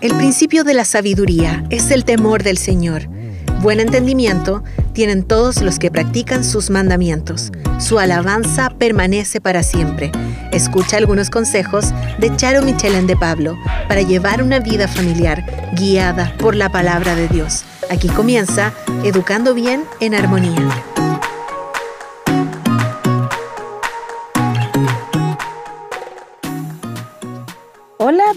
El principio de la sabiduría es el temor del Señor. Buen entendimiento tienen todos los que practican sus mandamientos. Su alabanza permanece para siempre. Escucha algunos consejos de Charo Michelén de Pablo para llevar una vida familiar guiada por la palabra de Dios. Aquí comienza Educando Bien en Armonía.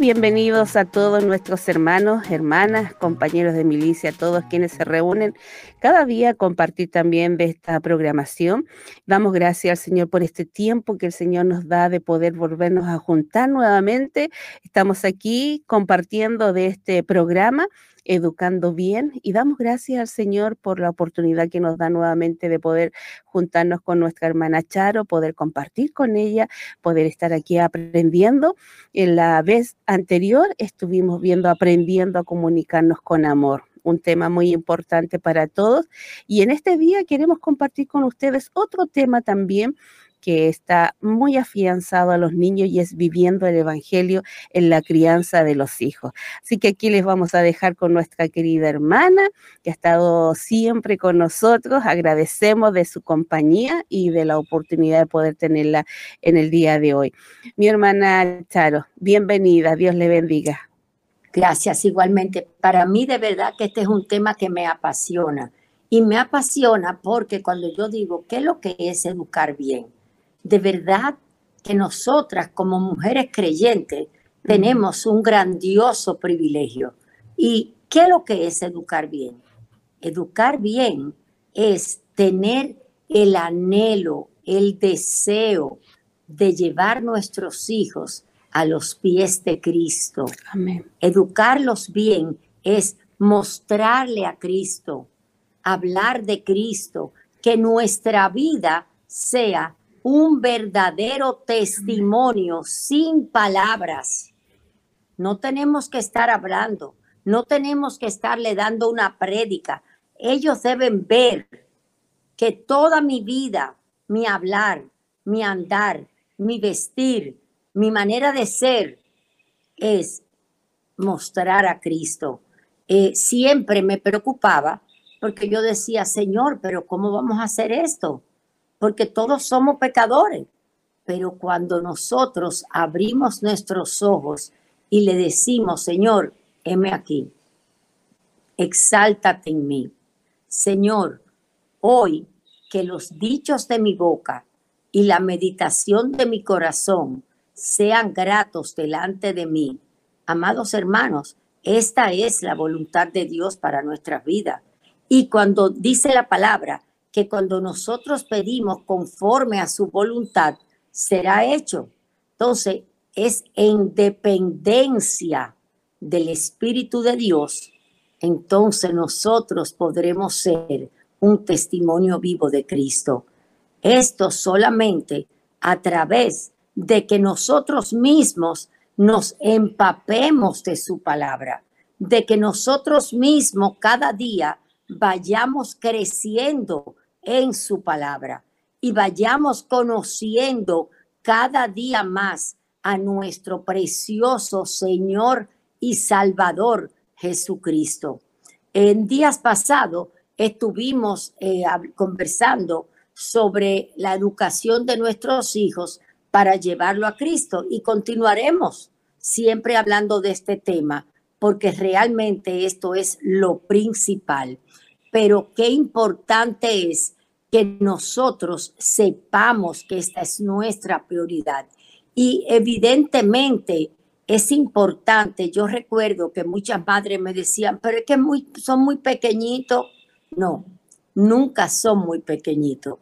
Bienvenidos a todos nuestros hermanos, hermanas, compañeros de milicia, todos quienes se reúnen cada día a compartir también de esta programación. Damos gracias al Señor por este tiempo que el Señor nos da de poder volvernos a juntar nuevamente. Estamos aquí compartiendo de este programa educando bien y damos gracias al Señor por la oportunidad que nos da nuevamente de poder juntarnos con nuestra hermana Charo, poder compartir con ella, poder estar aquí aprendiendo. En la vez anterior estuvimos viendo aprendiendo a comunicarnos con amor un tema muy importante para todos. Y en este día queremos compartir con ustedes otro tema también que está muy afianzado a los niños y es viviendo el Evangelio en la crianza de los hijos. Así que aquí les vamos a dejar con nuestra querida hermana, que ha estado siempre con nosotros. Agradecemos de su compañía y de la oportunidad de poder tenerla en el día de hoy. Mi hermana Charo, bienvenida, Dios le bendiga. Gracias, igualmente. Para mí de verdad que este es un tema que me apasiona. Y me apasiona porque cuando yo digo, ¿qué es lo que es educar bien? De verdad que nosotras como mujeres creyentes tenemos un grandioso privilegio. ¿Y qué es lo que es educar bien? Educar bien es tener el anhelo, el deseo de llevar nuestros hijos a los pies de Cristo. Amén. Educarlos bien es mostrarle a Cristo, hablar de Cristo, que nuestra vida sea un verdadero testimonio sin palabras. No tenemos que estar hablando, no tenemos que estarle dando una prédica. Ellos deben ver que toda mi vida, mi hablar, mi andar, mi vestir, mi manera de ser es mostrar a Cristo. Eh, siempre me preocupaba porque yo decía, Señor, pero ¿cómo vamos a hacer esto? Porque todos somos pecadores. Pero cuando nosotros abrimos nuestros ojos y le decimos, Señor, heme aquí, exáltate en mí. Señor, hoy que los dichos de mi boca y la meditación de mi corazón sean gratos delante de mí. Amados hermanos, esta es la voluntad de Dios para nuestra vida. Y cuando dice la palabra, que cuando nosotros pedimos conforme a su voluntad, será hecho. Entonces, es en dependencia del Espíritu de Dios, entonces nosotros podremos ser un testimonio vivo de Cristo. Esto solamente a través de que nosotros mismos nos empapemos de su palabra, de que nosotros mismos cada día vayamos creciendo en su palabra y vayamos conociendo cada día más a nuestro precioso Señor y Salvador Jesucristo. En días pasados estuvimos eh, conversando sobre la educación de nuestros hijos para llevarlo a Cristo y continuaremos siempre hablando de este tema porque realmente esto es lo principal pero qué importante es que nosotros sepamos que esta es nuestra prioridad. Y evidentemente es importante, yo recuerdo que muchas madres me decían, pero es que son muy pequeñitos. No, nunca son muy pequeñitos.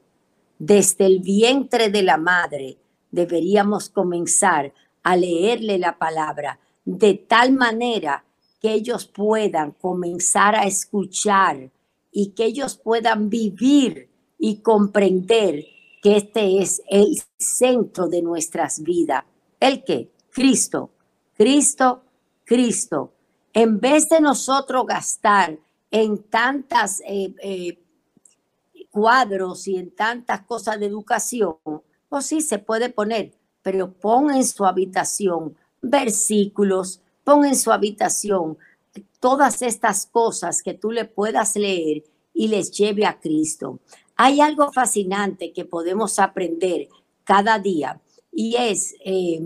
Desde el vientre de la madre deberíamos comenzar a leerle la palabra de tal manera que ellos puedan comenzar a escuchar y que ellos puedan vivir y comprender que este es el centro de nuestras vidas. ¿El qué? Cristo, Cristo, Cristo. En vez de nosotros gastar en tantas eh, eh, cuadros y en tantas cosas de educación, pues sí se puede poner, pero pon en su habitación versículos, pon en su habitación todas estas cosas que tú le puedas leer y les lleve a Cristo. Hay algo fascinante que podemos aprender cada día y es eh,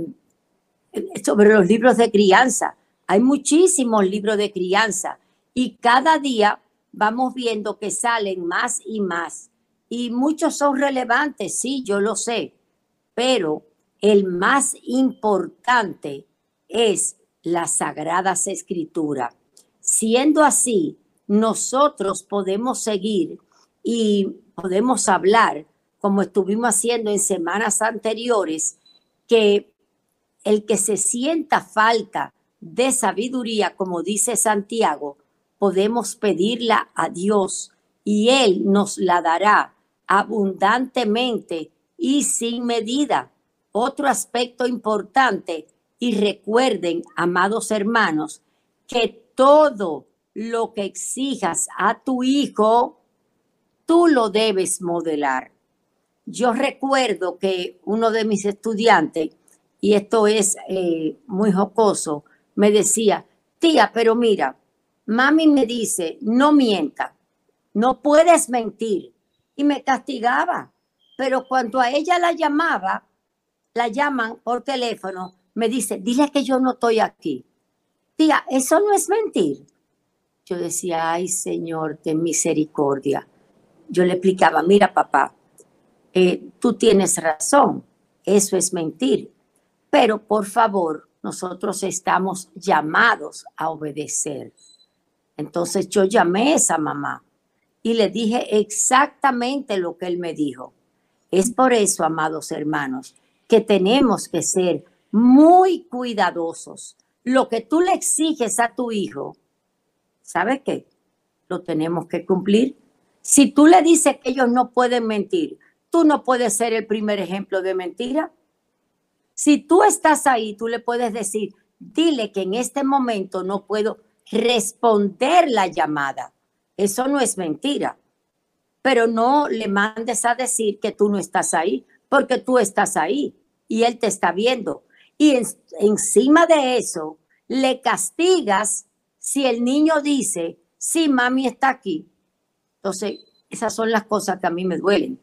sobre los libros de crianza. Hay muchísimos libros de crianza y cada día vamos viendo que salen más y más. Y muchos son relevantes, sí, yo lo sé, pero el más importante es las sagradas escrituras. Siendo así, nosotros podemos seguir y podemos hablar, como estuvimos haciendo en semanas anteriores, que el que se sienta falta de sabiduría, como dice Santiago, podemos pedirla a Dios y Él nos la dará abundantemente y sin medida. Otro aspecto importante, y recuerden, amados hermanos, que todo lo que exijas a tu hijo, tú lo debes modelar. Yo recuerdo que uno de mis estudiantes, y esto es eh, muy jocoso, me decía, tía, pero mira, mami me dice, no mienta, no puedes mentir. Y me castigaba. Pero cuando a ella la llamaba, la llaman por teléfono, me dice, dile que yo no estoy aquí. Tía, eso no es mentir. Yo decía, ay Señor, de misericordia. Yo le explicaba, mira papá, eh, tú tienes razón, eso es mentir, pero por favor, nosotros estamos llamados a obedecer. Entonces yo llamé a esa mamá y le dije exactamente lo que él me dijo. Es por eso, amados hermanos, que tenemos que ser muy cuidadosos. Lo que tú le exiges a tu hijo, ¿sabe qué? Lo tenemos que cumplir. Si tú le dices que ellos no pueden mentir, tú no puedes ser el primer ejemplo de mentira. Si tú estás ahí, tú le puedes decir, dile que en este momento no puedo responder la llamada. Eso no es mentira. Pero no le mandes a decir que tú no estás ahí, porque tú estás ahí y él te está viendo. Y encima de eso, le castigas si el niño dice, sí, mami está aquí. Entonces, esas son las cosas que a mí me duelen.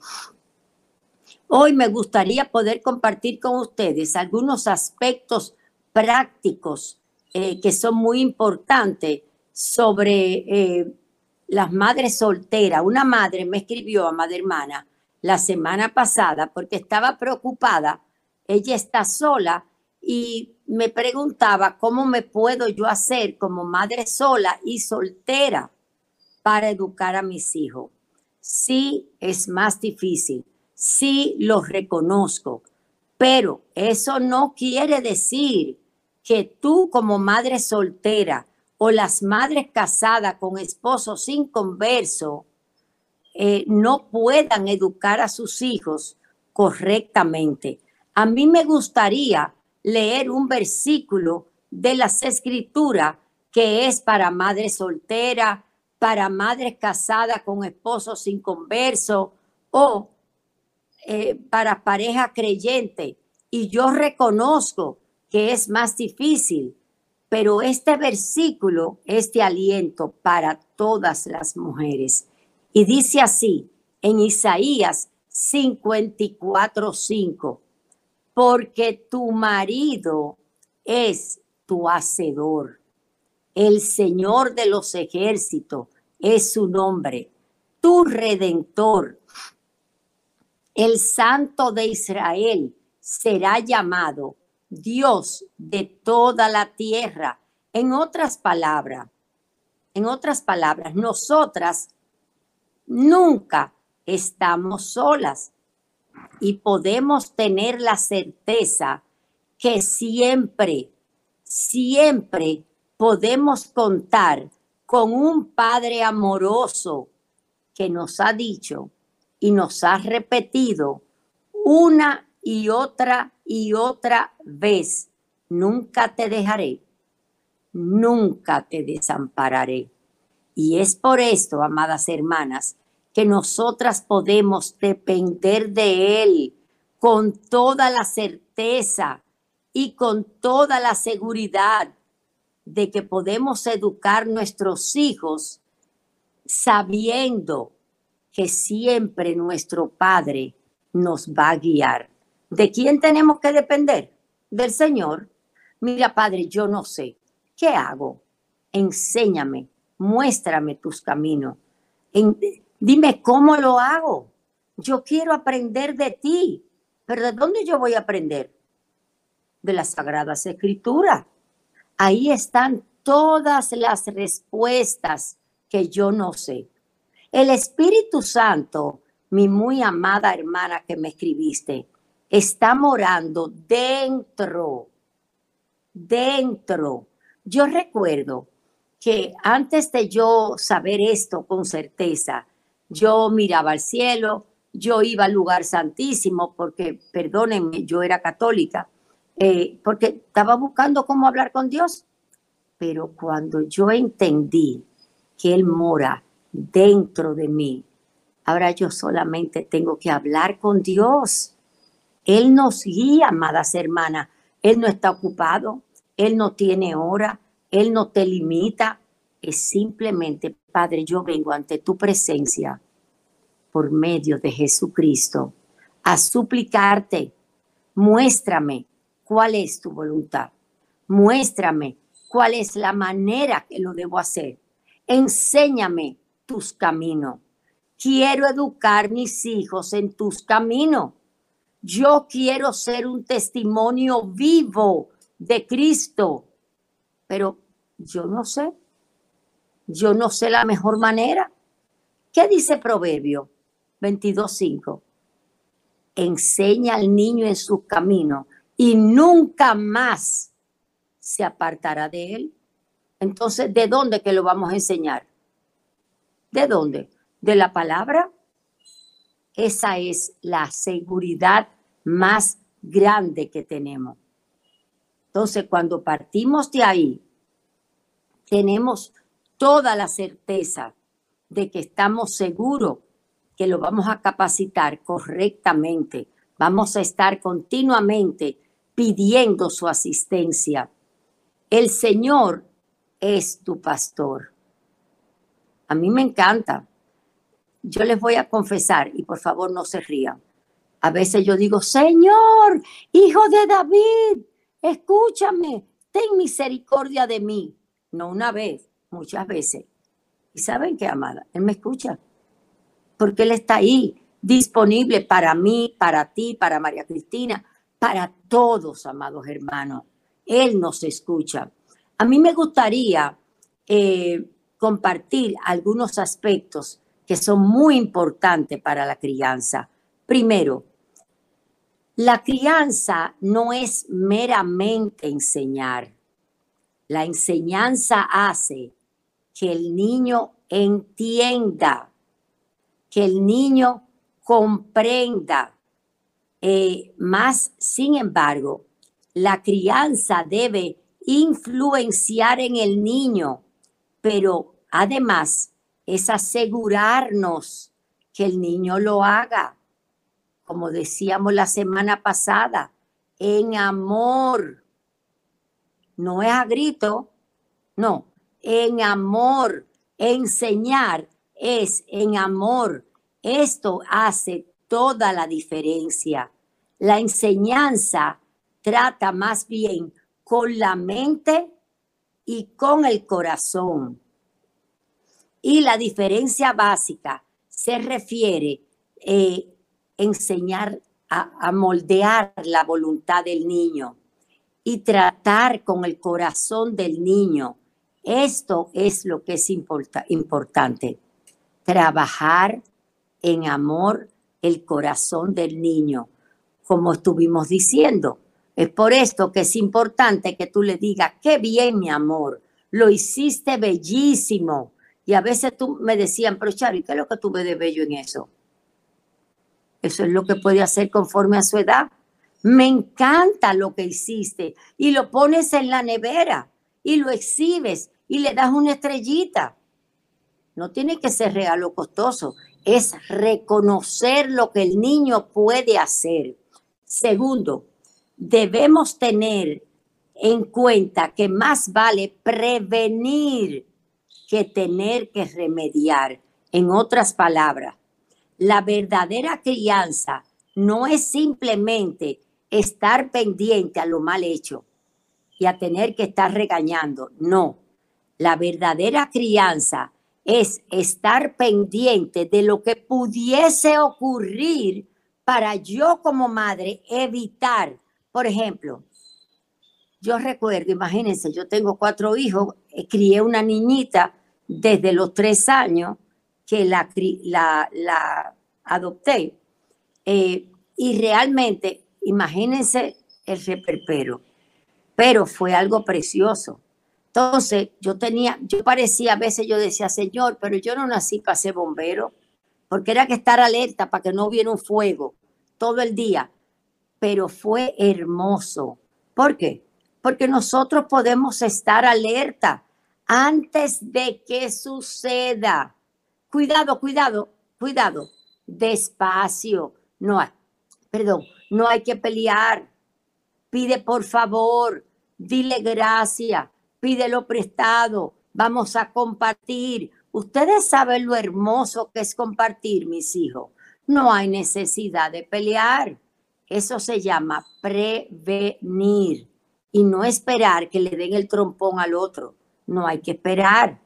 Hoy me gustaría poder compartir con ustedes algunos aspectos prácticos eh, que son muy importantes sobre eh, las madres solteras. Una madre me escribió a Madre Hermana la semana pasada porque estaba preocupada. Ella está sola y me preguntaba cómo me puedo yo hacer como madre sola y soltera para educar a mis hijos. Sí, es más difícil, sí lo reconozco, pero eso no quiere decir que tú como madre soltera o las madres casadas con esposos sin converso eh, no puedan educar a sus hijos correctamente. A mí me gustaría leer un versículo de las escrituras que es para madre soltera, para madres casadas con esposos sin converso o eh, para pareja creyente. Y yo reconozco que es más difícil, pero este versículo es de aliento para todas las mujeres. Y dice así en Isaías 54:5, porque tu marido es tu hacedor, el Señor de los ejércitos es su nombre, tu redentor, el Santo de Israel será llamado Dios de toda la tierra. En otras palabras, en otras palabras, nosotras nunca estamos solas y podemos tener la certeza que siempre, siempre podemos contar con un Padre amoroso que nos ha dicho y nos ha repetido una y otra y otra vez, nunca te dejaré, nunca te desampararé. Y es por esto, amadas hermanas, que nosotras podemos depender de Él con toda la certeza y con toda la seguridad de que podemos educar nuestros hijos sabiendo que siempre nuestro Padre nos va a guiar. ¿De quién tenemos que depender? Del Señor. Mira, Padre, yo no sé. ¿Qué hago? Enséñame, muéstrame tus caminos. Dime cómo lo hago. Yo quiero aprender de ti. Pero ¿de dónde yo voy a aprender? De las Sagradas Escrituras. Ahí están todas las respuestas que yo no sé. El Espíritu Santo, mi muy amada hermana que me escribiste, está morando dentro, dentro. Yo recuerdo que antes de yo saber esto con certeza, yo miraba al cielo, yo iba al lugar santísimo porque, perdónenme, yo era católica, eh, porque estaba buscando cómo hablar con Dios. Pero cuando yo entendí que Él mora dentro de mí, ahora yo solamente tengo que hablar con Dios. Él nos guía, amadas hermanas. Él no está ocupado, Él no tiene hora, Él no te limita. Es simplemente, Padre, yo vengo ante tu presencia por medio de Jesucristo a suplicarte, muéstrame cuál es tu voluntad, muéstrame cuál es la manera que lo debo hacer, enséñame tus caminos. Quiero educar mis hijos en tus caminos. Yo quiero ser un testimonio vivo de Cristo, pero yo no sé, yo no sé la mejor manera. ¿Qué dice Proverbio 22.5? Enseña al niño en su camino y nunca más se apartará de él. Entonces, ¿de dónde que lo vamos a enseñar? ¿De dónde? ¿De la palabra? Esa es la seguridad más grande que tenemos. Entonces, cuando partimos de ahí, tenemos toda la certeza de que estamos seguros que lo vamos a capacitar correctamente, vamos a estar continuamente pidiendo su asistencia. El Señor es tu pastor. A mí me encanta. Yo les voy a confesar, y por favor no se rían. A veces yo digo, Señor, hijo de David, escúchame, ten misericordia de mí. No una vez, muchas veces. ¿Y saben qué, amada? Él me escucha. Porque Él está ahí, disponible para mí, para ti, para María Cristina, para todos, amados hermanos. Él nos escucha. A mí me gustaría eh, compartir algunos aspectos que son muy importantes para la crianza. Primero, la crianza no es meramente enseñar. La enseñanza hace que el niño entienda, que el niño comprenda. Eh, más, sin embargo, la crianza debe influenciar en el niño, pero además es asegurarnos que el niño lo haga, como decíamos la semana pasada, en amor. No es a grito, no, en amor. Enseñar es en amor. Esto hace toda la diferencia. La enseñanza trata más bien con la mente y con el corazón. Y la diferencia básica se refiere a eh, enseñar a, a moldear la voluntad del niño y tratar con el corazón del niño esto es lo que es importante. Trabajar en amor el corazón del niño, como estuvimos diciendo. Es por esto que es importante que tú le digas, qué bien, mi amor, lo hiciste bellísimo. Y a veces tú me decían, pero Chari, ¿qué es lo que tú ves de bello en eso? Eso es lo que puede hacer conforme a su edad. Me encanta lo que hiciste y lo pones en la nevera y lo exhibes y le das una estrellita. No tiene que ser regalo costoso, es reconocer lo que el niño puede hacer. Segundo, debemos tener en cuenta que más vale prevenir que tener que remediar. En otras palabras, la verdadera crianza no es simplemente estar pendiente a lo mal hecho y a tener que estar regañando. No, la verdadera crianza es estar pendiente de lo que pudiese ocurrir para yo como madre evitar, por ejemplo, yo recuerdo, imagínense, yo tengo cuatro hijos, eh, crié una niñita desde los tres años que la, la, adopté. Eh, y realmente, imagínense el reperpero, pero fue algo precioso. Entonces, yo tenía, yo parecía, a veces yo decía, Señor, pero yo no nací para ser bombero, porque era que estar alerta para que no hubiera un fuego todo el día. Pero fue hermoso. ¿Por qué? porque nosotros podemos estar alerta antes de que suceda. Cuidado, cuidado, cuidado. Despacio. No hay, perdón, no hay que pelear. Pide por favor, dile gracias, pídelo prestado, vamos a compartir. Ustedes saben lo hermoso que es compartir, mis hijos. No hay necesidad de pelear. Eso se llama prevenir y no esperar que le den el trompón al otro. No hay que esperar.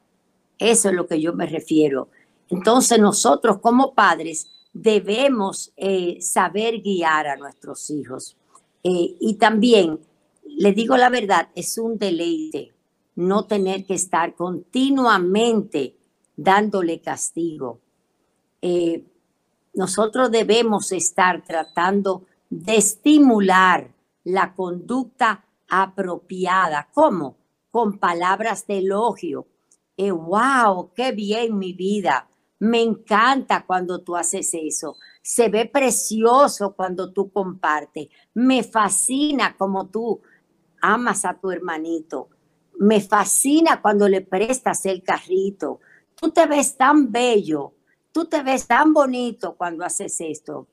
Eso es lo que yo me refiero. Entonces nosotros como padres debemos eh, saber guiar a nuestros hijos. Eh, y también, le digo la verdad, es un deleite no tener que estar continuamente dándole castigo. Eh, nosotros debemos estar tratando de estimular la conducta apropiada. ¿Cómo? Con palabras de elogio. Eh, wow, qué bien mi vida. Me encanta cuando tú haces eso. Se ve precioso cuando tú compartes. Me fascina como tú amas a tu hermanito. Me fascina cuando le prestas el carrito. Tú te ves tan bello. Tú te ves tan bonito cuando haces esto.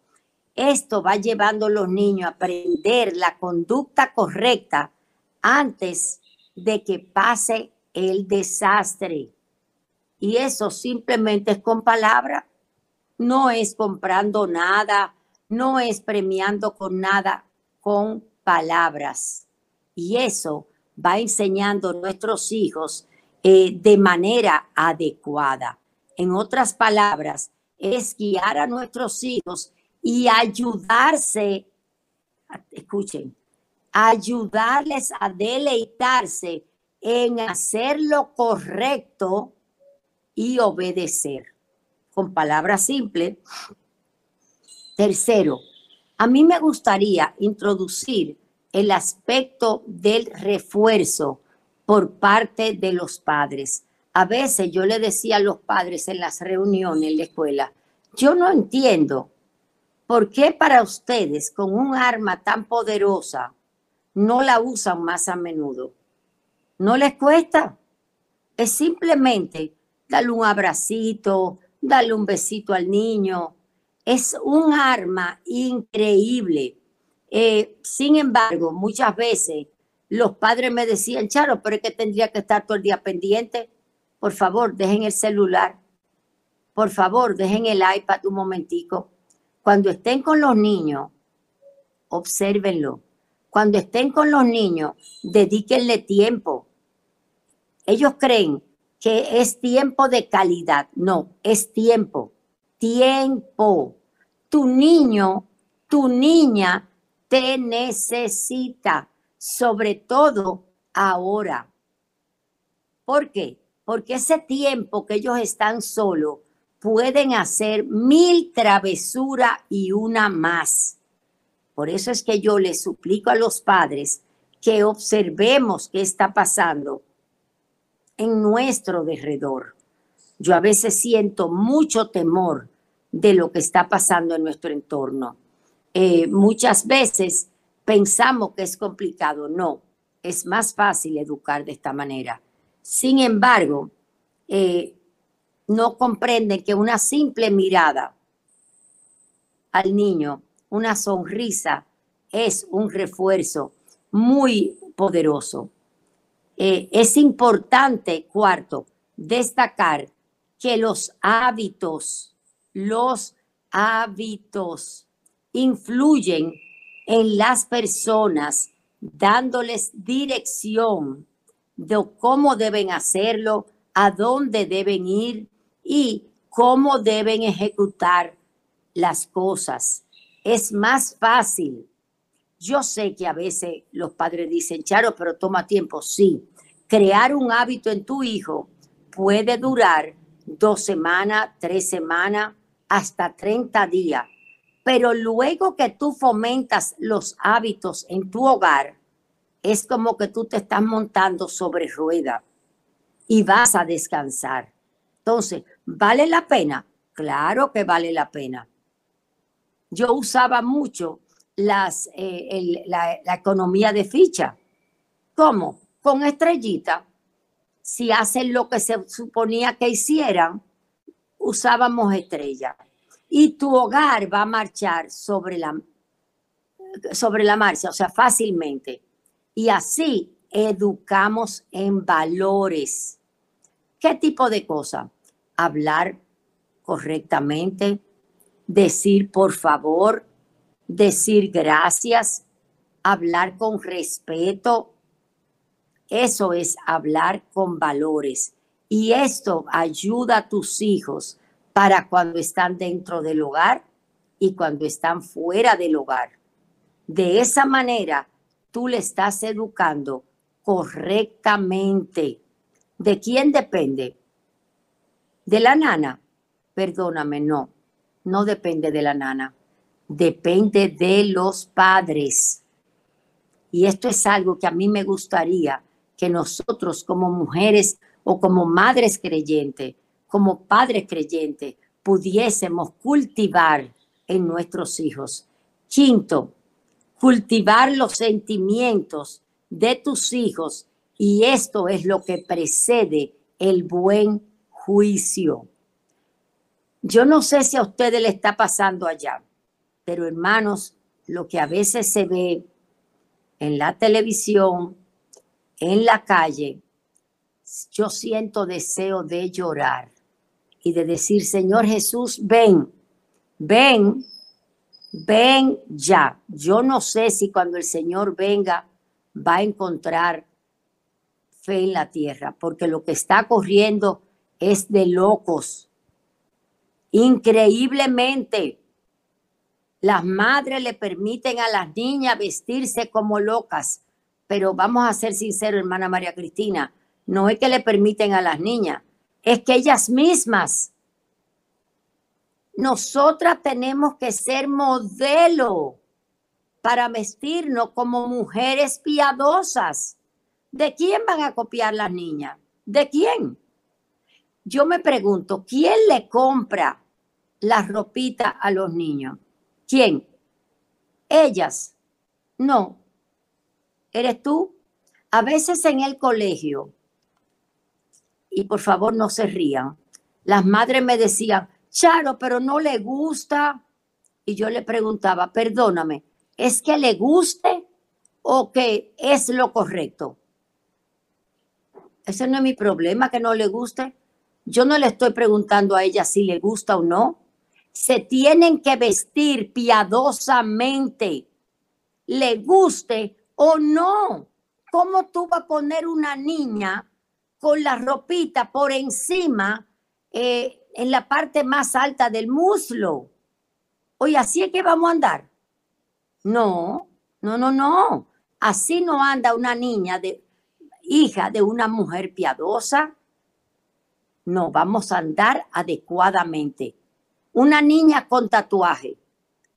Esto va llevando a los niños a aprender la conducta correcta antes de que pase el desastre. Y eso simplemente es con palabra, no es comprando nada, no es premiando con nada, con palabras. Y eso va enseñando a nuestros hijos eh, de manera adecuada. En otras palabras, es guiar a nuestros hijos y ayudarse, escuchen, ayudarles a deleitarse en hacer lo correcto y obedecer. Con palabras simples. Tercero, a mí me gustaría introducir el aspecto del refuerzo por parte de los padres. A veces yo le decía a los padres en las reuniones en la escuela, yo no entiendo ¿Por qué para ustedes con un arma tan poderosa no la usan más a menudo? No les cuesta. Es simplemente darle un abracito, darle un besito al niño. Es un arma increíble. Eh, sin embargo, muchas veces los padres me decían, Charo, pero es que tendría que estar todo el día pendiente. Por favor, dejen el celular. Por favor, dejen el iPad un momentico. Cuando estén con los niños, obsérvenlo. Cuando estén con los niños, dedíquenle tiempo. Ellos creen que es tiempo de calidad. No, es tiempo. Tiempo. Tu niño, tu niña te necesita, sobre todo ahora. ¿Por qué? Porque ese tiempo que ellos están solos, pueden hacer mil travesuras y una más. Por eso es que yo les suplico a los padres que observemos qué está pasando en nuestro derredor. Yo a veces siento mucho temor de lo que está pasando en nuestro entorno. Eh, muchas veces pensamos que es complicado. No, es más fácil educar de esta manera. Sin embargo, eh, no comprenden que una simple mirada al niño, una sonrisa, es un refuerzo muy poderoso. Eh, es importante, cuarto, destacar que los hábitos, los hábitos influyen en las personas, dándoles dirección de cómo deben hacerlo, a dónde deben ir y cómo deben ejecutar las cosas. Es más fácil. Yo sé que a veces los padres dicen, Charo, pero toma tiempo. Sí, crear un hábito en tu hijo puede durar dos semanas, tres semanas, hasta 30 días. Pero luego que tú fomentas los hábitos en tu hogar, es como que tú te estás montando sobre rueda y vas a descansar. Entonces, ¿vale la pena? Claro que vale la pena. Yo usaba mucho las, eh, la, la economía de ficha. ¿Cómo? Con estrellita. Si hacen lo que se suponía que hicieran, usábamos estrella. Y tu hogar va a marchar sobre la, sobre la marcha, o sea, fácilmente. Y así educamos en valores. ¿Qué tipo de cosa? Hablar correctamente, decir por favor, decir gracias, hablar con respeto. Eso es hablar con valores. Y esto ayuda a tus hijos para cuando están dentro del hogar y cuando están fuera del hogar. De esa manera, tú le estás educando correctamente. ¿De quién depende? ¿De la nana? Perdóname, no, no depende de la nana. Depende de los padres. Y esto es algo que a mí me gustaría que nosotros como mujeres o como madres creyentes, como padres creyentes, pudiésemos cultivar en nuestros hijos. Quinto, cultivar los sentimientos de tus hijos y esto es lo que precede el buen juicio. Yo no sé si a ustedes le está pasando allá, pero hermanos, lo que a veces se ve en la televisión, en la calle, yo siento deseo de llorar y de decir, Señor Jesús, ven, ven, ven ya. Yo no sé si cuando el Señor venga va a encontrar fe en la tierra, porque lo que está corriendo es de locos. Increíblemente, las madres le permiten a las niñas vestirse como locas, pero vamos a ser sinceros, hermana María Cristina, no es que le permiten a las niñas, es que ellas mismas, nosotras tenemos que ser modelo para vestirnos como mujeres piadosas. ¿De quién van a copiar las niñas? ¿De quién? Yo me pregunto, ¿quién le compra la ropita a los niños? ¿Quién? Ellas. No. ¿Eres tú? A veces en el colegio y por favor no se rían. Las madres me decían, Charo, pero no le gusta. Y yo le preguntaba, perdóname, ¿es que le guste o que es lo correcto? Ese no es mi problema, que no le guste. Yo no le estoy preguntando a ella si le gusta o no. Se tienen que vestir piadosamente, le guste o no. ¿Cómo tú vas a poner una niña con la ropita por encima, eh, en la parte más alta del muslo. Oye, así es que vamos a andar. No, no, no, no. Así no anda una niña de hija de una mujer piadosa. No, vamos a andar adecuadamente. Una niña con tatuaje.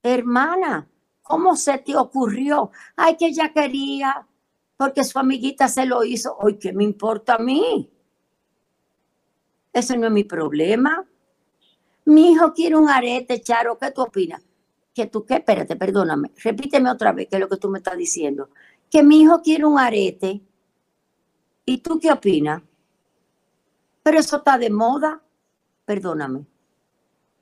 Hermana, ¿cómo se te ocurrió? Ay, que ella quería porque su amiguita se lo hizo. Hoy, ¿qué me importa a mí? Eso no es mi problema. Mi hijo quiere un arete, Charo, ¿qué tú opinas? Que tú, ¿qué? Espérate, perdóname. Repíteme otra vez, qué es lo que tú me estás diciendo. Que mi hijo quiere un arete. ¿Y tú qué opinas? Pero eso está de moda. Perdóname.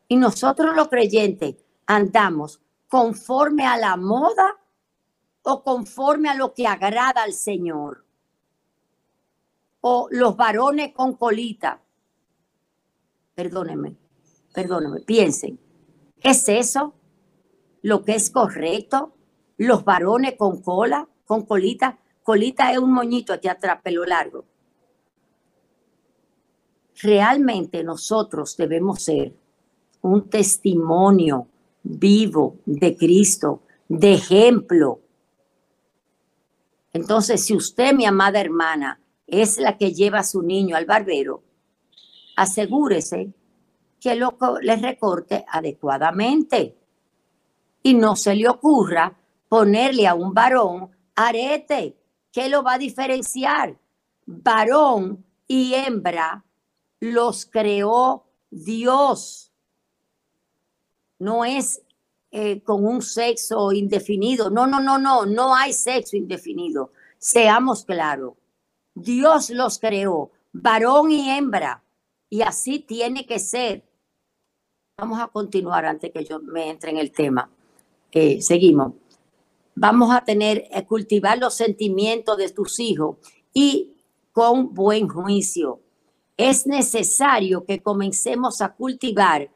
Y nosotros los creyentes andamos conforme a la moda o conforme a lo que agrada al Señor. O los varones con colita. Perdónenme, perdónenme, piensen. ¿Es eso lo que es correcto? Los varones con cola, con colita. Colita es un moñito aquí atrás, pelo largo. Realmente nosotros debemos ser un testimonio vivo de Cristo, de ejemplo. Entonces, si usted, mi amada hermana, es la que lleva a su niño al barbero, asegúrese que lo le recorte adecuadamente y no se le ocurra ponerle a un varón arete. ¿Qué lo va a diferenciar? Varón y hembra los creó Dios. No es eh, con un sexo indefinido. No, no, no, no, no hay sexo indefinido. Seamos claros. Dios los creó, varón y hembra, y así tiene que ser. Vamos a continuar antes que yo me entre en el tema. Eh, seguimos. Vamos a tener, que eh, cultivar los sentimientos de tus hijos y con buen juicio. Es necesario que comencemos a cultivar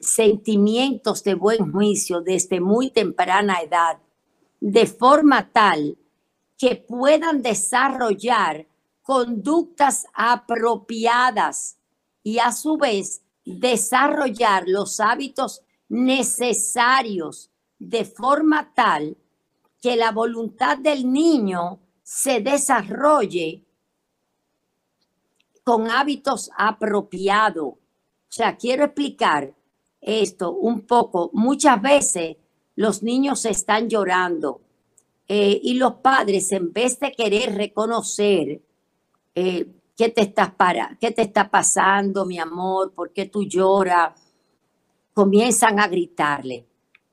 sentimientos de buen juicio desde muy temprana edad, de forma tal que puedan desarrollar conductas apropiadas y a su vez desarrollar los hábitos necesarios de forma tal que la voluntad del niño se desarrolle con hábitos apropiados. O sea, quiero explicar esto un poco. Muchas veces los niños están llorando eh, y los padres, en vez de querer reconocer eh, qué te estás para, qué te está pasando, mi amor, por qué tú lloras, comienzan a gritarle.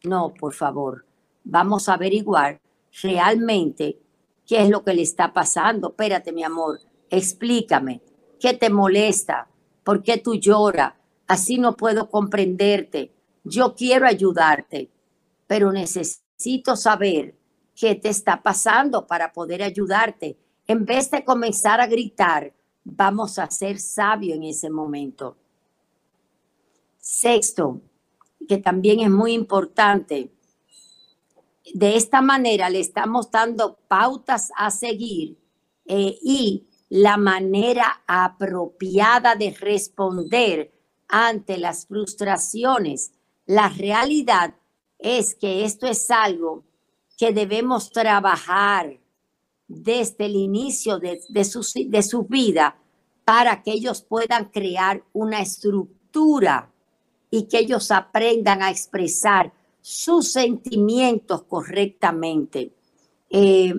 No, por favor, vamos a averiguar realmente qué es lo que le está pasando. Espérate, mi amor, explícame, ¿qué te molesta? ¿Por qué tú lloras? Así no puedo comprenderte. Yo quiero ayudarte, pero necesito saber qué te está pasando para poder ayudarte. En vez de comenzar a gritar, vamos a ser sabios en ese momento. Sexto, que también es muy importante, de esta manera le estamos dando pautas a seguir eh, y la manera apropiada de responder ante las frustraciones. La realidad es que esto es algo que debemos trabajar desde el inicio de, su, de su vida para que ellos puedan crear una estructura y que ellos aprendan a expresar sus sentimientos correctamente. Eh,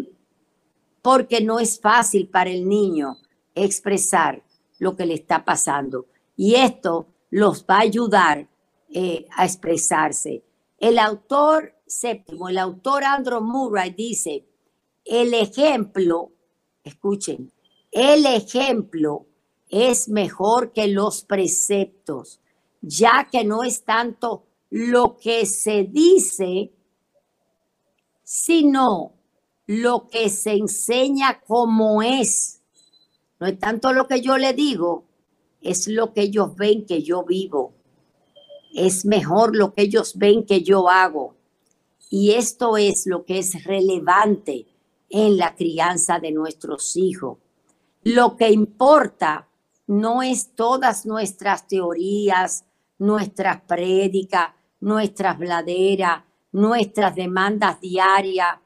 porque no es fácil para el niño expresar lo que le está pasando. Y esto los va a ayudar eh, a expresarse. El autor séptimo, el autor Andrew Murray dice, el ejemplo, escuchen, el ejemplo es mejor que los preceptos, ya que no es tanto lo que se dice, sino lo que se enseña como es. No es tanto lo que yo le digo, es lo que ellos ven que yo vivo. Es mejor lo que ellos ven que yo hago. Y esto es lo que es relevante en la crianza de nuestros hijos. Lo que importa no es todas nuestras teorías, nuestras prédicas, nuestras bladeras, nuestras demandas diarias,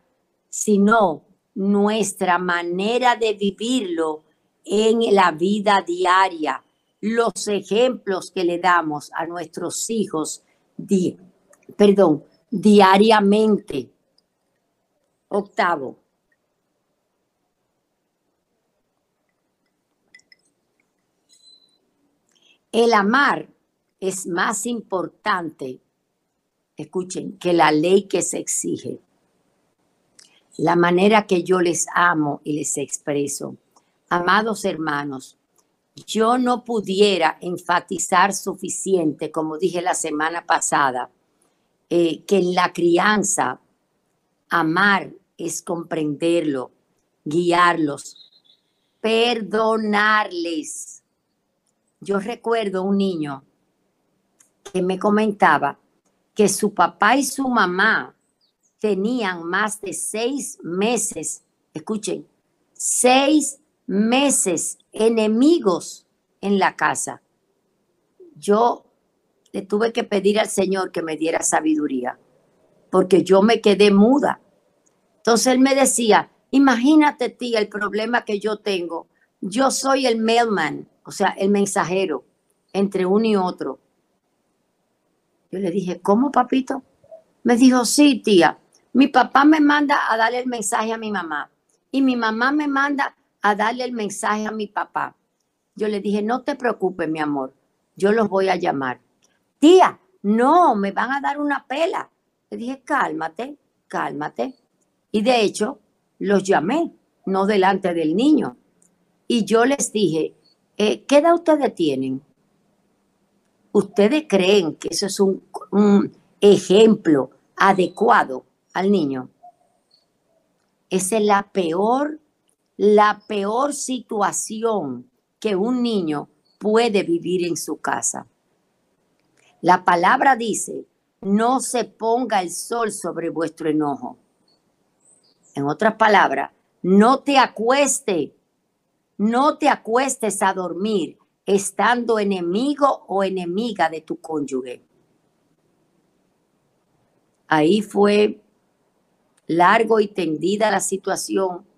sino nuestra manera de vivirlo en la vida diaria, los ejemplos que le damos a nuestros hijos, perdón, diariamente. Octavo. El amar es más importante, escuchen, que la ley que se exige. La manera que yo les amo y les expreso. Amados hermanos, yo no pudiera enfatizar suficiente, como dije la semana pasada, eh, que en la crianza amar es comprenderlo, guiarlos, perdonarles. Yo recuerdo un niño que me comentaba que su papá y su mamá tenían más de seis meses, escuchen, seis meses enemigos en la casa. Yo le tuve que pedir al Señor que me diera sabiduría, porque yo me quedé muda. Entonces él me decía, imagínate tía el problema que yo tengo. Yo soy el mailman, o sea, el mensajero entre uno y otro. Yo le dije, ¿cómo, papito? Me dijo, sí, tía. Mi papá me manda a darle el mensaje a mi mamá y mi mamá me manda a darle el mensaje a mi papá. Yo le dije, no te preocupes, mi amor, yo los voy a llamar. Tía, no, me van a dar una pela. Le dije, cálmate, cálmate. Y de hecho, los llamé, no delante del niño. Y yo les dije, eh, ¿qué edad ustedes tienen? ¿Ustedes creen que eso es un, ejemplo adecuado al niño? Esa es la peor, la peor situación que un niño puede vivir en su casa. La palabra dice, no se ponga el sol sobre vuestro enojo. En otras palabras, no te acueste, no te acuestes a dormir estando enemigo o enemiga de tu cónyuge. Ahí fue largo y tendida la situación.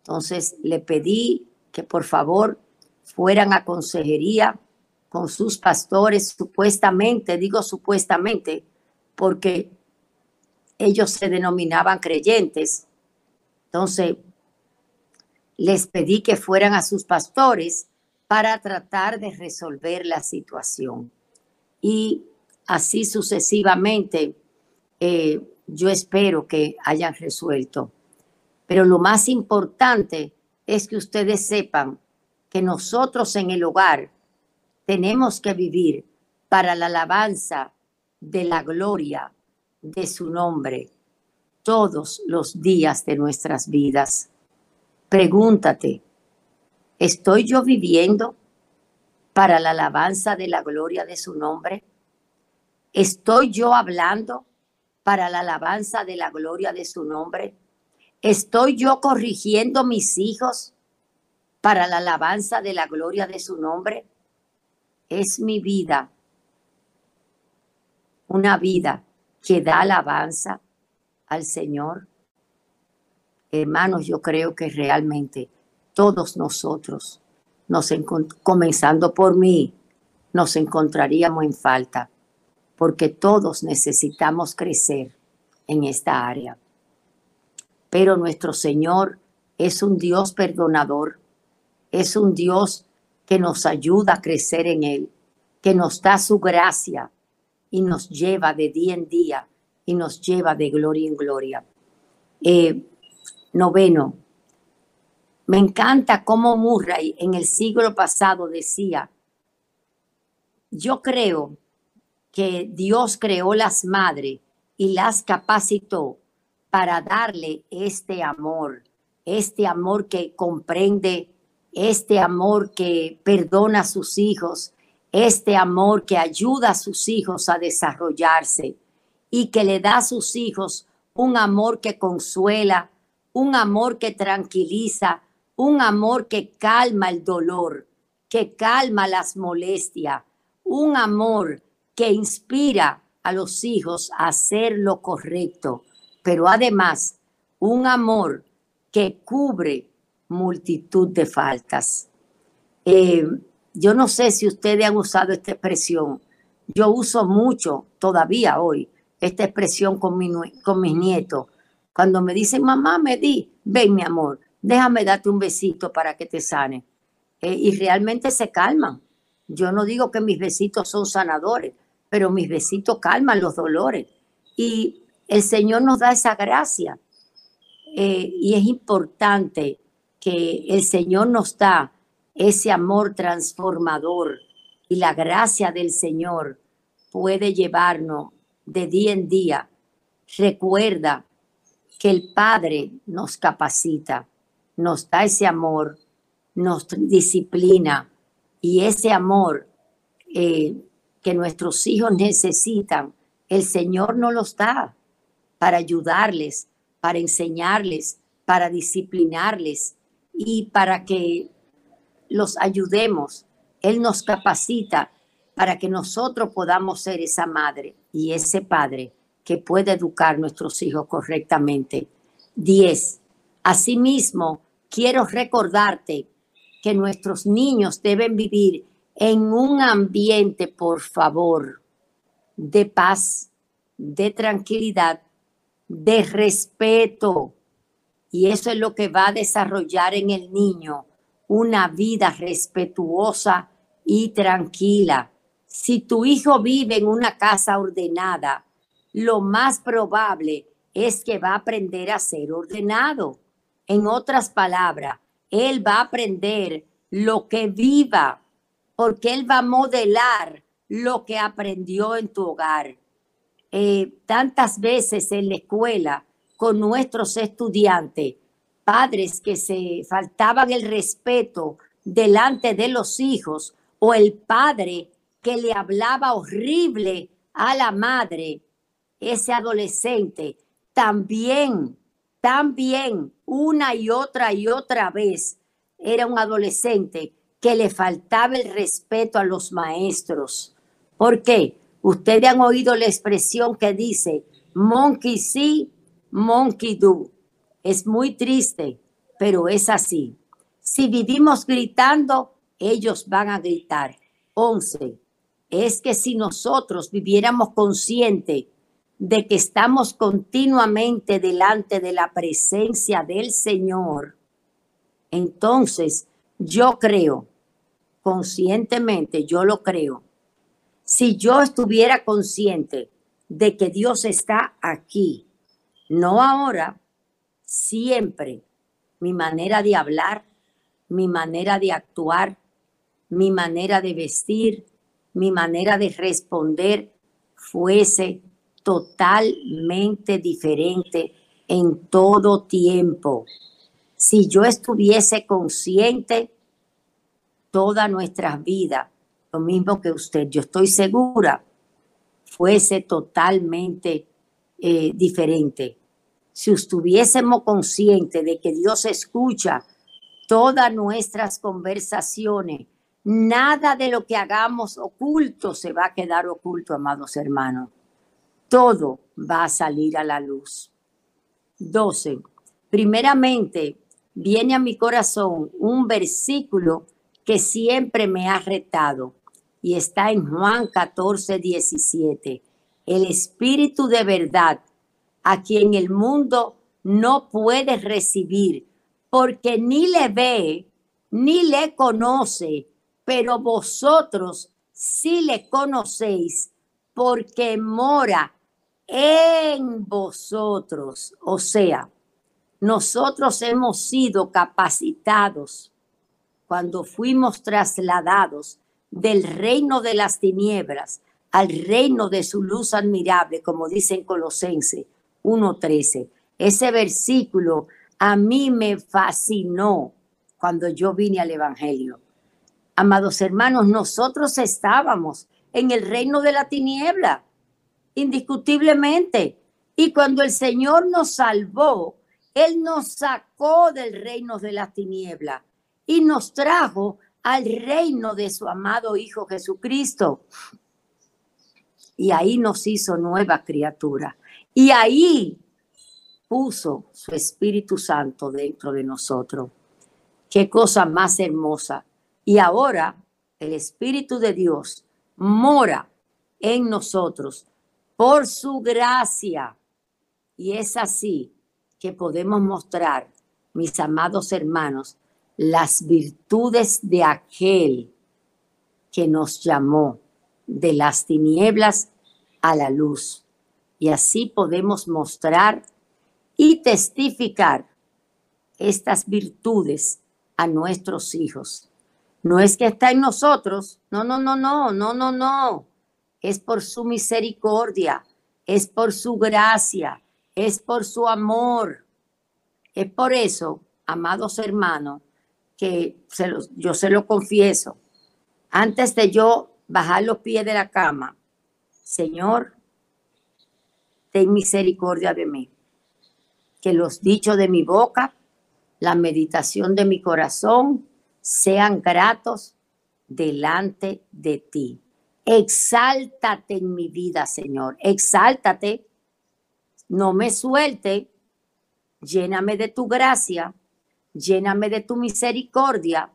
Entonces le pedí que por favor fueran a consejería con sus pastores, supuestamente, digo supuestamente, porque ellos se denominaban creyentes. Entonces, les pedí que fueran a sus pastores para tratar de resolver la situación. Y así sucesivamente, eh, yo espero que hayan resuelto. Pero lo más importante es que ustedes sepan que nosotros en el hogar tenemos que vivir para la alabanza de la gloria de su nombre todos los días de nuestras vidas. Pregúntate, ¿Estoy yo viviendo para la alabanza de la gloria de su nombre? ¿Estoy yo hablando para la alabanza de la gloria de su nombre? ¿Estoy yo corrigiendo mis hijos para la alabanza de la gloria de su nombre? Es mi vida una vida que da alabanza al Señor. Hermanos, yo creo que realmente todos nosotros, nos comenzando por mí, nos encontraríamos en falta, porque todos necesitamos crecer en esta área. Pero nuestro Señor es un Dios perdonador, es un Dios que nos ayuda a crecer en Él, que nos da su gracia y nos lleva de día en día y nos lleva de gloria en gloria. Eh, noveno, me encanta cómo Murray en el siglo pasado decía, yo creo que Dios creó las madres y las capacitó para darle este amor, este amor que comprende, este amor que perdona a sus hijos, este amor que ayuda a sus hijos a desarrollarse y que le da a sus hijos un amor que consuela, un amor que tranquiliza, un amor que calma el dolor, que calma las molestias, un amor que inspira a los hijos a hacer lo correcto, pero además un amor que cubre multitud de faltas. Eh, yo no sé si ustedes han usado esta expresión. Yo uso mucho todavía hoy esta expresión con, mi, con mis nietos. Cuando me dicen, mamá, me di, ven mi amor, déjame darte un besito para que te sane. Eh, y realmente se calman. Yo no digo que mis besitos son sanadores, pero mis besitos calman los dolores. Y el Señor nos da esa gracia. Eh, y es importante que el Señor nos da ese amor transformador y la gracia del Señor puede llevarnos de día en día. Recuerda que el Padre nos capacita, nos da ese amor, nos disciplina y ese amor eh, que nuestros hijos necesitan, el Señor nos los da para ayudarles, para enseñarles, para disciplinarles y para que los ayudemos. Él nos capacita para que nosotros podamos ser esa madre y ese padre que puede educar a nuestros hijos correctamente. Diez. Asimismo, quiero recordarte que nuestros niños deben vivir en un ambiente, por favor, de paz, de tranquilidad, de respeto. Y eso es lo que va a desarrollar en el niño una vida respetuosa y tranquila. Si tu hijo vive en una casa ordenada, lo más probable es que va a aprender a ser ordenado. En otras palabras, él va a aprender lo que viva, porque él va a modelar lo que aprendió en tu hogar. Eh, tantas veces en la escuela con nuestros estudiantes, padres que se faltaban el respeto delante de los hijos o el padre que le hablaba horrible a la madre, ese adolescente también, también una y otra y otra vez era un adolescente que le faltaba el respeto a los maestros. ¿Por qué? Ustedes han oído la expresión que dice, monkey see, monkey do. Es muy triste, pero es así. Si vivimos gritando, ellos van a gritar. 11. Es que si nosotros viviéramos consciente de que estamos continuamente delante de la presencia del Señor, entonces yo creo, conscientemente yo lo creo, si yo estuviera consciente de que Dios está aquí, no ahora, siempre, mi manera de hablar, mi manera de actuar, mi manera de vestir, mi manera de responder fuese totalmente diferente en todo tiempo. Si yo estuviese consciente toda nuestra vida lo mismo que usted, yo estoy segura, fuese totalmente eh, diferente. Si estuviésemos conscientes de que Dios escucha todas nuestras conversaciones, nada de lo que hagamos oculto se va a quedar oculto, amados hermanos. Todo va a salir a la luz. 12. Primeramente, viene a mi corazón un versículo que siempre me ha retado y está en Juan 14, 17. El Espíritu de verdad, a quien el mundo no puede recibir, porque ni le ve, ni le conoce, pero vosotros sí le conocéis, porque mora en vosotros. O sea, nosotros hemos sido capacitados cuando fuimos trasladados del reino de las tinieblas al reino de su luz admirable, como dice en Colosense 1.13. Ese versículo a mí me fascinó cuando yo vine al Evangelio. Amados hermanos, nosotros estábamos en el reino de la tiniebla, indiscutiblemente. Y cuando el Señor nos salvó, Él nos sacó del reino de la tiniebla y nos trajo al reino de su amado Hijo Jesucristo. Y ahí nos hizo nueva criatura. Y ahí puso su Espíritu Santo dentro de nosotros. Qué cosa más hermosa. Y ahora el Espíritu de Dios mora en nosotros por su gracia. Y es así que podemos mostrar, mis amados hermanos, las virtudes de aquel que nos llamó de las tinieblas a la luz. Y así podemos mostrar y testificar estas virtudes a nuestros hijos. No es que está en nosotros, no, no, no, no, no, no, no. Es por su misericordia, es por su gracia, es por su amor. Es por eso, amados hermanos, que yo se lo confieso. Antes de yo bajar los pies de la cama, Señor, ten misericordia de mí. Que los dichos de mi boca, la meditación de mi corazón sean gratos delante de ti. Exáltate en mi vida, Señor. Exáltate. No me suelte. Lléname de tu gracia. Lléname de tu misericordia.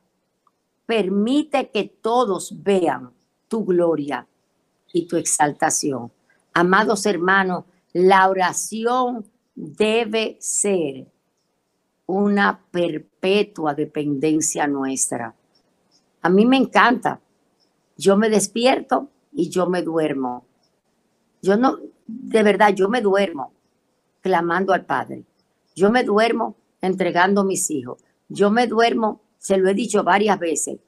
Permite que todos vean tu gloria y tu exaltación. Amados hermanos, la oración debe ser una perpetua dependencia nuestra. A mí me encanta. Yo me despierto y yo me duermo. Yo no, de verdad, yo me duermo clamando al Padre. Yo me duermo entregando a mis hijos. Yo me duermo, se lo he dicho varias veces.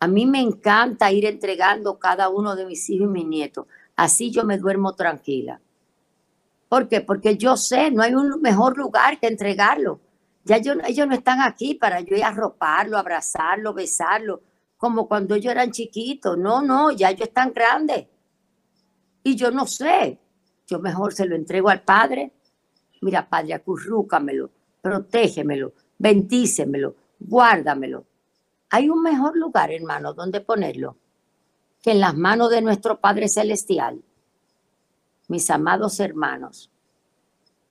A mí me encanta ir entregando cada uno de mis hijos y mis nietos. Así yo me duermo tranquila. ¿Por qué? Porque yo sé, no hay un mejor lugar que entregarlo. Ya ellos no están aquí para yo ir a arroparlo, abrazarlo, besarlo, como cuando ellos eran chiquitos. No, no, ya ellos están grandes. Y yo no sé. Yo mejor se lo entrego al Padre. Mira, Padre, acurrúcamelo, protégemelo, bendícemelo, guárdamelo. Hay un mejor lugar, hermano, donde ponerlo que en las manos de nuestro Padre Celestial. Mis amados hermanos,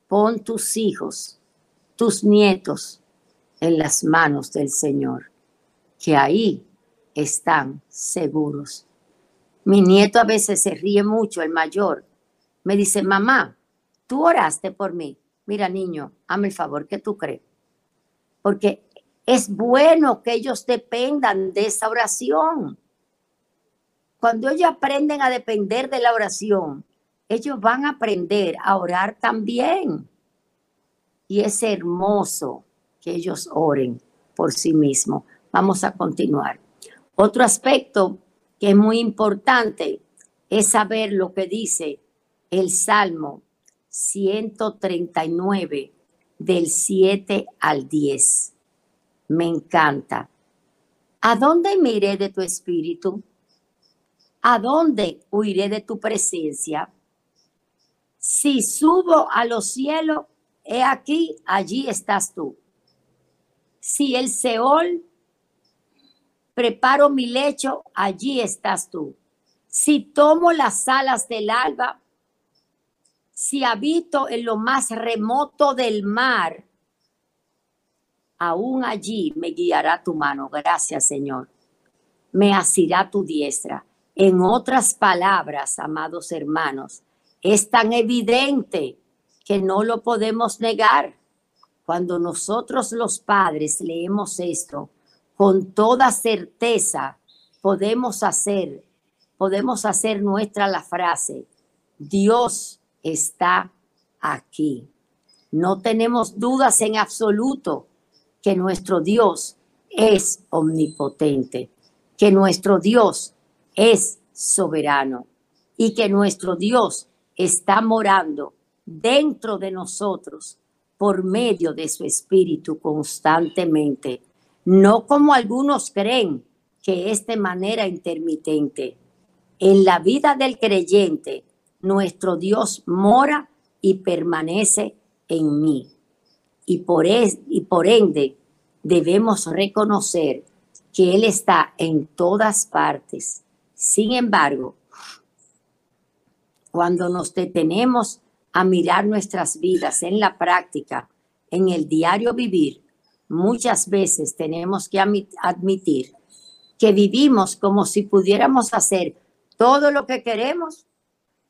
pon tus hijos tus nietos en las manos del Señor, que ahí están seguros. Mi nieto a veces se ríe mucho, el mayor. Me dice, mamá, tú oraste por mí. Mira, niño, hazme el favor, ¿qué tú crees? Porque es bueno que ellos dependan de esa oración. Cuando ellos aprenden a depender de la oración, ellos van a aprender a orar también y es hermoso que ellos oren por sí mismos. Vamos a continuar. Otro aspecto que es muy importante es saber lo que dice el Salmo 139 del 7 al 10. Me encanta. ¿A dónde me iré de tu espíritu? ¿A dónde huiré de tu presencia? Si subo a los cielos, he aquí, allí estás tú. Si el Seol preparo mi lecho, allí estás tú. Si tomo las alas del alba, si habito en lo más remoto del mar, aún allí me guiará tu mano. Gracias, Señor. Me asirá tu diestra. En otras palabras, amados hermanos, es tan evidente que no lo podemos negar. Cuando nosotros los padres leemos esto, con toda certeza podemos hacer, podemos hacer nuestra la frase, Dios está aquí. No tenemos dudas en absoluto que nuestro Dios es omnipotente, que nuestro Dios es soberano y que nuestro Dios está morando dentro de nosotros por medio de su espíritu constantemente, no como algunos creen que es de manera intermitente. En la vida del creyente, nuestro Dios mora y permanece en mí. Y por, y por ende debemos reconocer que Él está en todas partes. Sin embargo, cuando nos detenemos a mirar nuestras vidas en la práctica, en el diario vivir, muchas veces tenemos que admitir que vivimos como si pudiéramos hacer todo lo que queremos,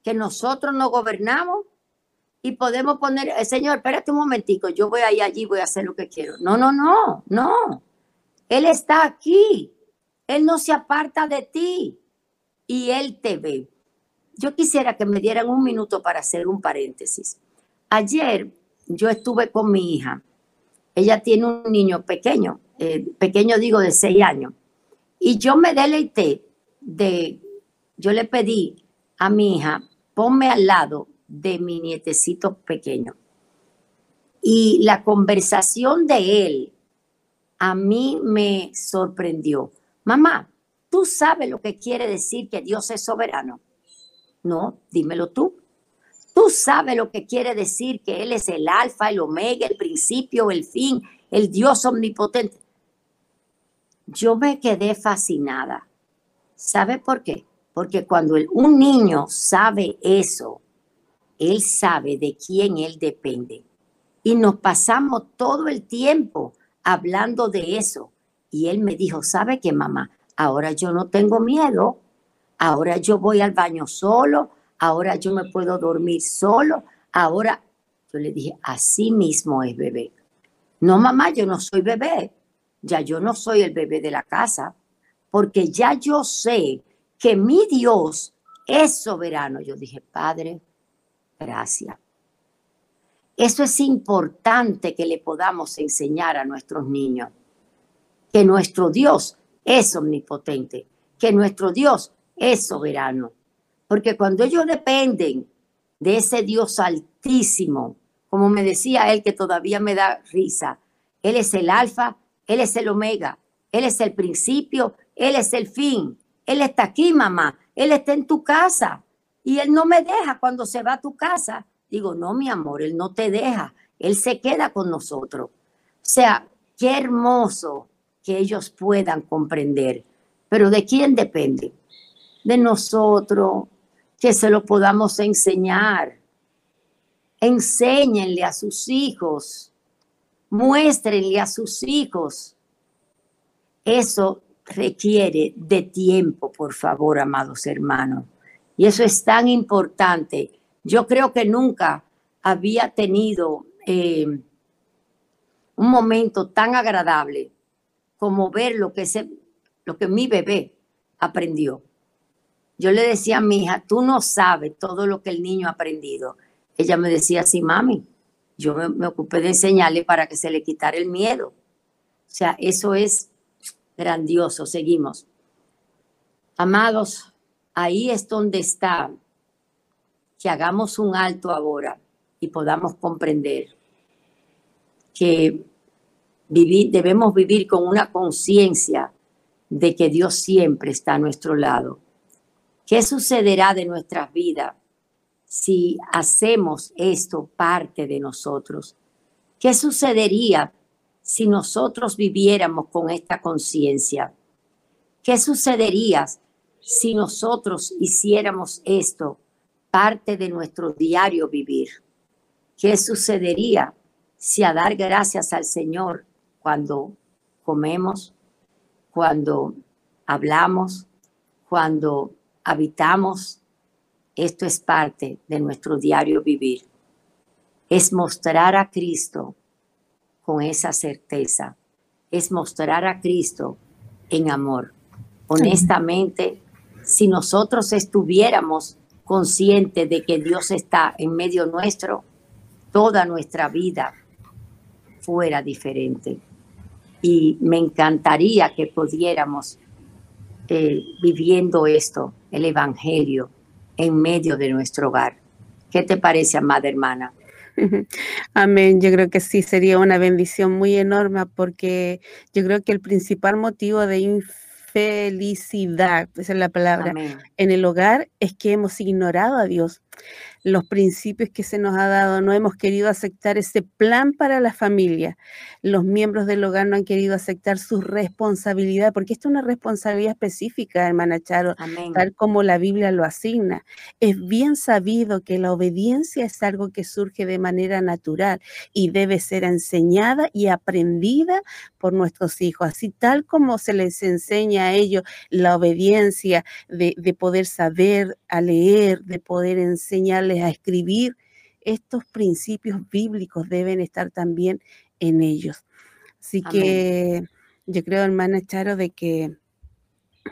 que nosotros no gobernamos y podemos poner, eh, Señor, espérate un momentico, yo voy ahí allí, voy a hacer lo que quiero. No, no, no, no. Él está aquí. Él no se aparta de ti y Él te ve. Yo quisiera que me dieran un minuto para hacer un paréntesis. Ayer yo estuve con mi hija. Ella tiene un niño pequeño, eh, pequeño digo de seis años. Y yo me deleité de, yo le pedí a mi hija, ponme al lado de mi nietecito pequeño. Y la conversación de él a mí me sorprendió. Mamá, ¿tú sabes lo que quiere decir que Dios es soberano? No, dímelo tú. Tú sabes lo que quiere decir que Él es el alfa, el omega, el principio, el fin, el Dios omnipotente. Yo me quedé fascinada. ¿Sabe por qué? Porque cuando un niño sabe eso, él sabe de quién él depende. Y nos pasamos todo el tiempo hablando de eso. Y él me dijo, ¿sabe qué, mamá? Ahora yo no tengo miedo. Ahora yo voy al baño solo. Ahora yo me puedo dormir solo. Ahora yo le dije, así mismo es bebé. No, mamá, yo no soy bebé. Ya yo no soy el bebé de la casa. Porque ya yo sé que mi Dios es soberano. Yo dije, Padre, gracias. Eso es importante que le podamos enseñar a nuestros niños, que nuestro Dios es omnipotente, que nuestro Dios es soberano. Porque cuando ellos dependen de ese Dios altísimo, como me decía él que todavía me da risa, Él es el alfa, Él es el omega, Él es el principio, Él es el fin. Él está aquí, mamá, Él está en tu casa y Él no me deja cuando se va a tu casa Digo, no, mi amor, Él no te deja, Él se queda con nosotros. O sea, qué hermoso que ellos puedan comprender. Pero ¿de quién depende? De nosotros, que se lo podamos enseñar. Enséñenle a sus hijos, muéstrenle a sus hijos. Eso requiere de tiempo, por favor, amados hermanos. Y eso es tan importante yo creo que nunca había tenido eh, un momento tan agradable como ver lo que, lo que mi bebé aprendió. Yo le decía a mi hija, tú no sabes todo lo que el niño ha aprendido. Ella me decía, sí, mami, yo me, me ocupé de enseñarle para que se le quitara el miedo. O sea, eso es grandioso. Seguimos. Amados, ahí es donde está que hagamos un alto ahora y podamos comprender que debemos vivir con una conciencia de que Dios siempre está a nuestro lado. ¿Qué sucederá de nuestras vidas si hacemos esto parte de nosotros? ¿Qué sucedería si nosotros viviéramos con esta conciencia? ¿Qué sucedería si nosotros hiciéramos esto parte de nuestro diario vivir. ¿Qué sucedería si a dar gracias al Señor cuando comemos, cuando hablamos, cuando habitamos? Esto es parte de nuestro diario vivir. Es mostrar a Cristo con esa certeza. Es mostrar a Cristo en amor. Honestamente, si nosotros estuviéramos consciente de que Dios está en medio nuestro, toda nuestra vida fuera diferente. Y me encantaría que pudiéramos eh, viviendo esto, el Evangelio, en medio de nuestro hogar. ¿Qué te parece, amada hermana? Amén. Yo creo que sí sería una bendición muy enorme porque yo creo que el principal motivo de felicidad, esa es la palabra, en el hogar es que hemos ignorado a Dios los principios que se nos ha dado, no hemos querido aceptar ese plan para la familia. Los miembros del hogar no han querido aceptar su responsabilidad, porque esto es una responsabilidad específica, hermana Charo, tal como la Biblia lo asigna. Es bien sabido que la obediencia es algo que surge de manera natural y debe ser enseñada y aprendida por nuestros hijos, así tal como se les enseña a ellos la obediencia de, de poder saber a leer, de poder enseñarles a escribir, estos principios bíblicos deben estar también en ellos. Así que yo creo, hermana Charo, de que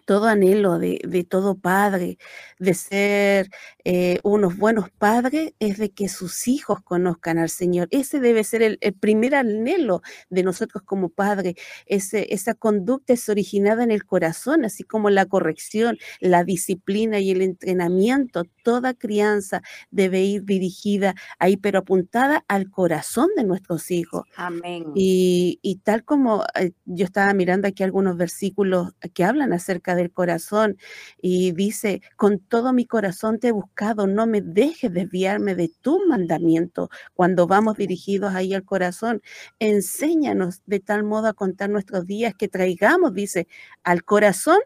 todo anhelo de, de, todo padre, de ser eh, unos buenos padres, es de que sus hijos conozcan al Señor. Ese debe ser el, el primer anhelo de nosotros como padres. Ese, esa conducta es originada en el corazón, así como la corrección, la disciplina y el entrenamiento. Toda crianza debe ir dirigida ahí, pero apuntada al corazón de nuestros hijos. Amén. Y, y tal como eh, yo estaba mirando aquí algunos versículos que hablan acerca del corazón y dice, con todo mi corazón te he buscado, no me dejes desviarme de tu mandamiento. Cuando vamos dirigidos ahí al corazón, enséñanos de tal modo a contar nuestros días que traigamos, dice, al corazón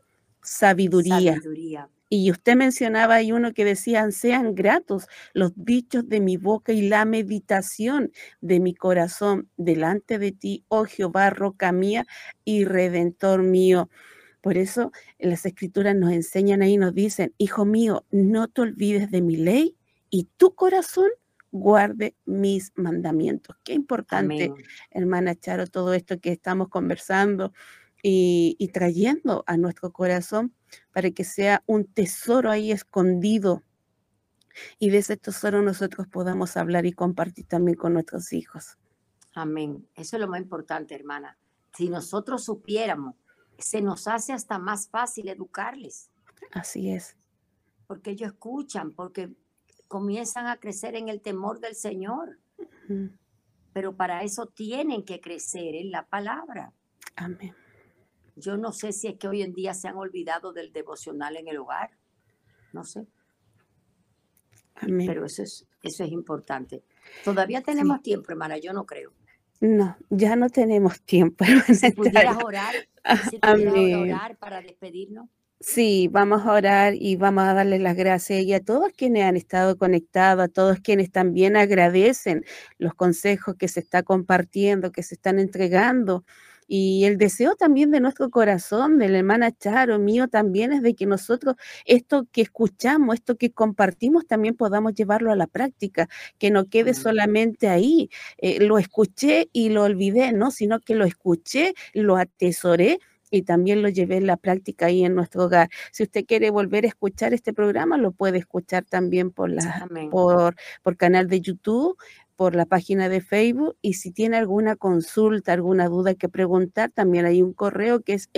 sabiduría. sabiduría. Y usted mencionaba ahí uno que decían, sean gratos los dichos de mi boca y la meditación de mi corazón delante de ti, oh Jehová, roca mía y redentor mío. Por eso las escrituras nos enseñan ahí, nos dicen, hijo mío, no te olvides de mi ley y tu corazón guarde mis mandamientos. Qué importante, hermana Charo, todo esto que estamos conversando y, y, trayendo a nuestro corazón para que sea un tesoro ahí escondido. Y de ese tesoro nosotros podamos hablar y compartir también con nuestros hijos. Amén. Eso es lo más importante, hermana. Si nosotros supiéramos se nos hace hasta más fácil educarles. Así es. Porque ellos escuchan, porque comienzan a crecer en el temor del Señor. Pero para eso tienen que crecer en la palabra. Amén. Yo no sé si es que hoy en día se han olvidado del devocional en el hogar. No sé. Amén. Pero eso es, eso es importante. Todavía tenemos tiempo, hermana, yo no creo. No, ya no tenemos tiempo. Si pudieras orar, si pudieras orar para despedirnos. Sí, vamos a orar y vamos a darle las gracias y a todos quienes han estado conectados, a todos quienes también agradecen los consejos que se está compartiendo, que se están entregando. Y el deseo también de nuestro corazón, de la hermana Charo, mío también, es de que nosotros esto que escuchamos, esto que compartimos, también podamos llevarlo a la práctica, que no quede solamente ahí. Eh, lo escuché y lo olvidé, ¿no? Sino que lo escuché, lo atesoré y también lo llevé en la práctica ahí en nuestro hogar. Si usted quiere volver a escuchar este programa, lo puede escuchar también por, la, por, por canal de YouTube por la página de Facebook y si tiene alguna consulta, alguna duda que preguntar, también hay un correo que es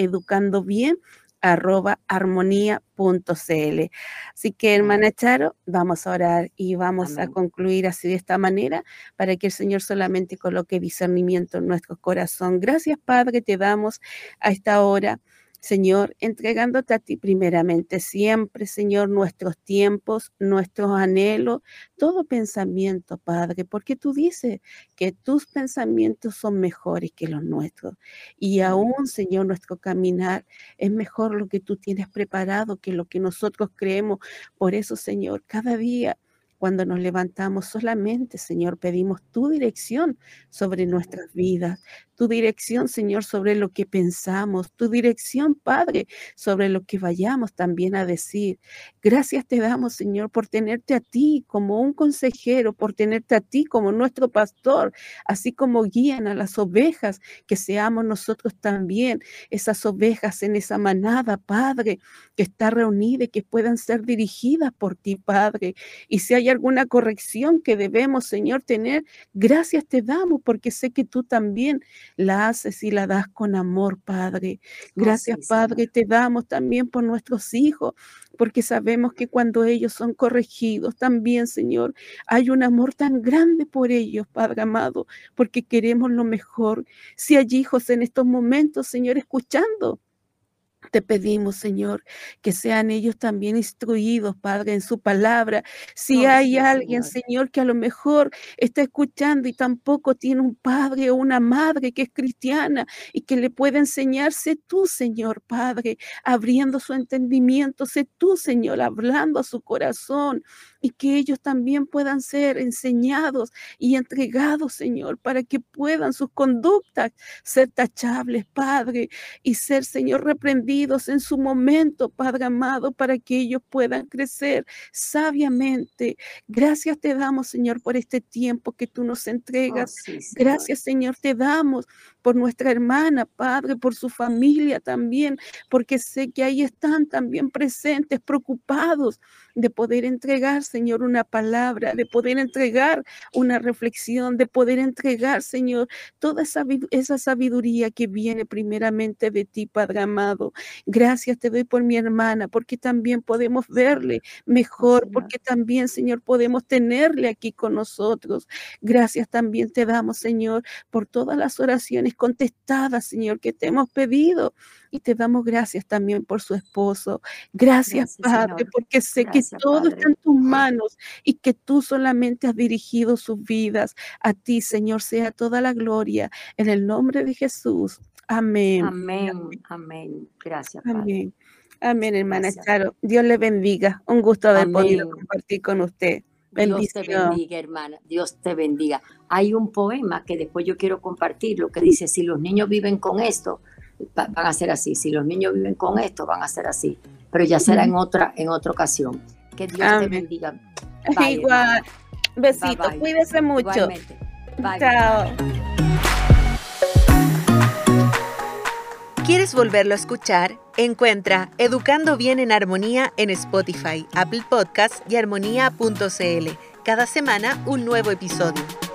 arroba armonía.cl. Así que, hermana Charo, vamos a orar y vamos a concluir así de esta manera para que el Señor solamente coloque discernimiento en nuestro corazón. Gracias, Padre, te damos a esta hora Señor, entregándote a ti primeramente, siempre, Señor, nuestros tiempos, nuestros anhelos, todo pensamiento, Padre, porque tú dices que tus pensamientos son mejores que los nuestros. Y aún, Señor, nuestro caminar es mejor lo que tú tienes preparado que lo que nosotros creemos. Por eso, Señor, cada día cuando nos levantamos solamente, Señor, pedimos tu dirección sobre nuestras vidas, tu dirección, Señor, sobre lo que pensamos, tu dirección, Padre, sobre lo que vayamos también a decir. Gracias te damos, Señor, por tenerte a ti como un consejero, por tenerte a ti como nuestro pastor, así como guían a las ovejas, que seamos nosotros también esas ovejas en esa manada, Padre, que está reunida y que puedan ser dirigidas por ti, Padre. Y si hay alguna corrección que debemos, Señor, tener, gracias te damos, porque sé que tú también la haces y la das con amor, Padre. Gracias, Padre, te damos también por nuestros hijos, porque sabemos que cuando ellos son corregidos también, Señor, hay un amor tan grande por ellos, Padre amado, porque queremos lo mejor. Si hay hijos en estos momentos, Señor, escuchando te pedimos, Señor, que sean ellos también instruidos, Padre, en su palabra. Si hay alguien, Señor. que a lo mejor está escuchando y tampoco tiene un padre o una madre que es cristiana y que le pueda enseñarse tú, Señor, Padre, abriendo su entendimiento, sé tú, Señor, hablando a su corazón y que ellos también puedan ser enseñados y entregados, Señor, para que puedan sus conductas ser tachables, Padre, y ser, Señor, reprendidos en su momento, Padre amado, para que ellos puedan crecer sabiamente. Gracias te damos, Señor, por este tiempo que tú nos oh, entregas. Gracias, Señor, te damos por nuestra hermana, Padre, por su familia también, porque sé que ahí están también presentes, preocupados de poder entregar, Señor, una palabra, de poder entregar una reflexión, de poder entregar, Señor, toda esa, esa sabiduría que viene primeramente de ti, Padre amado. Gracias te doy por mi hermana, porque también podemos verle mejor, porque también, Señor, podemos tenerle aquí con nosotros. Gracias también te damos, Señor, por todas las oraciones contestadas, Señor, que te hemos pedido. Y te damos gracias también por su esposo. Gracias, Padre, porque sé que todo está en tus manos y que tú solamente has dirigido sus vidas. A ti, Señor, sea toda la gloria. En el nombre de Jesús. Amén. Amén. Amén. Gracias. Padre. Amén. Amén, hermana Charo. Dios le bendiga. Un gusto haber podido compartir con usted. Dios te bendiga, hermana. Dios te bendiga. Hay un poema que después yo quiero compartir, lo que dice, si los niños viven con esto, van a ser así. Si los niños viven con esto, van a ser así. Pero ya será en otra, en otra ocasión. Que Dios te bendiga. Igual. Besitos. Cuídese mucho. Chao. ¿Quieres volverlo a escuchar? Encuentra Educando Bien en Armonía en Spotify, Apple Podcasts y armonía.cl. Cada semana un nuevo episodio.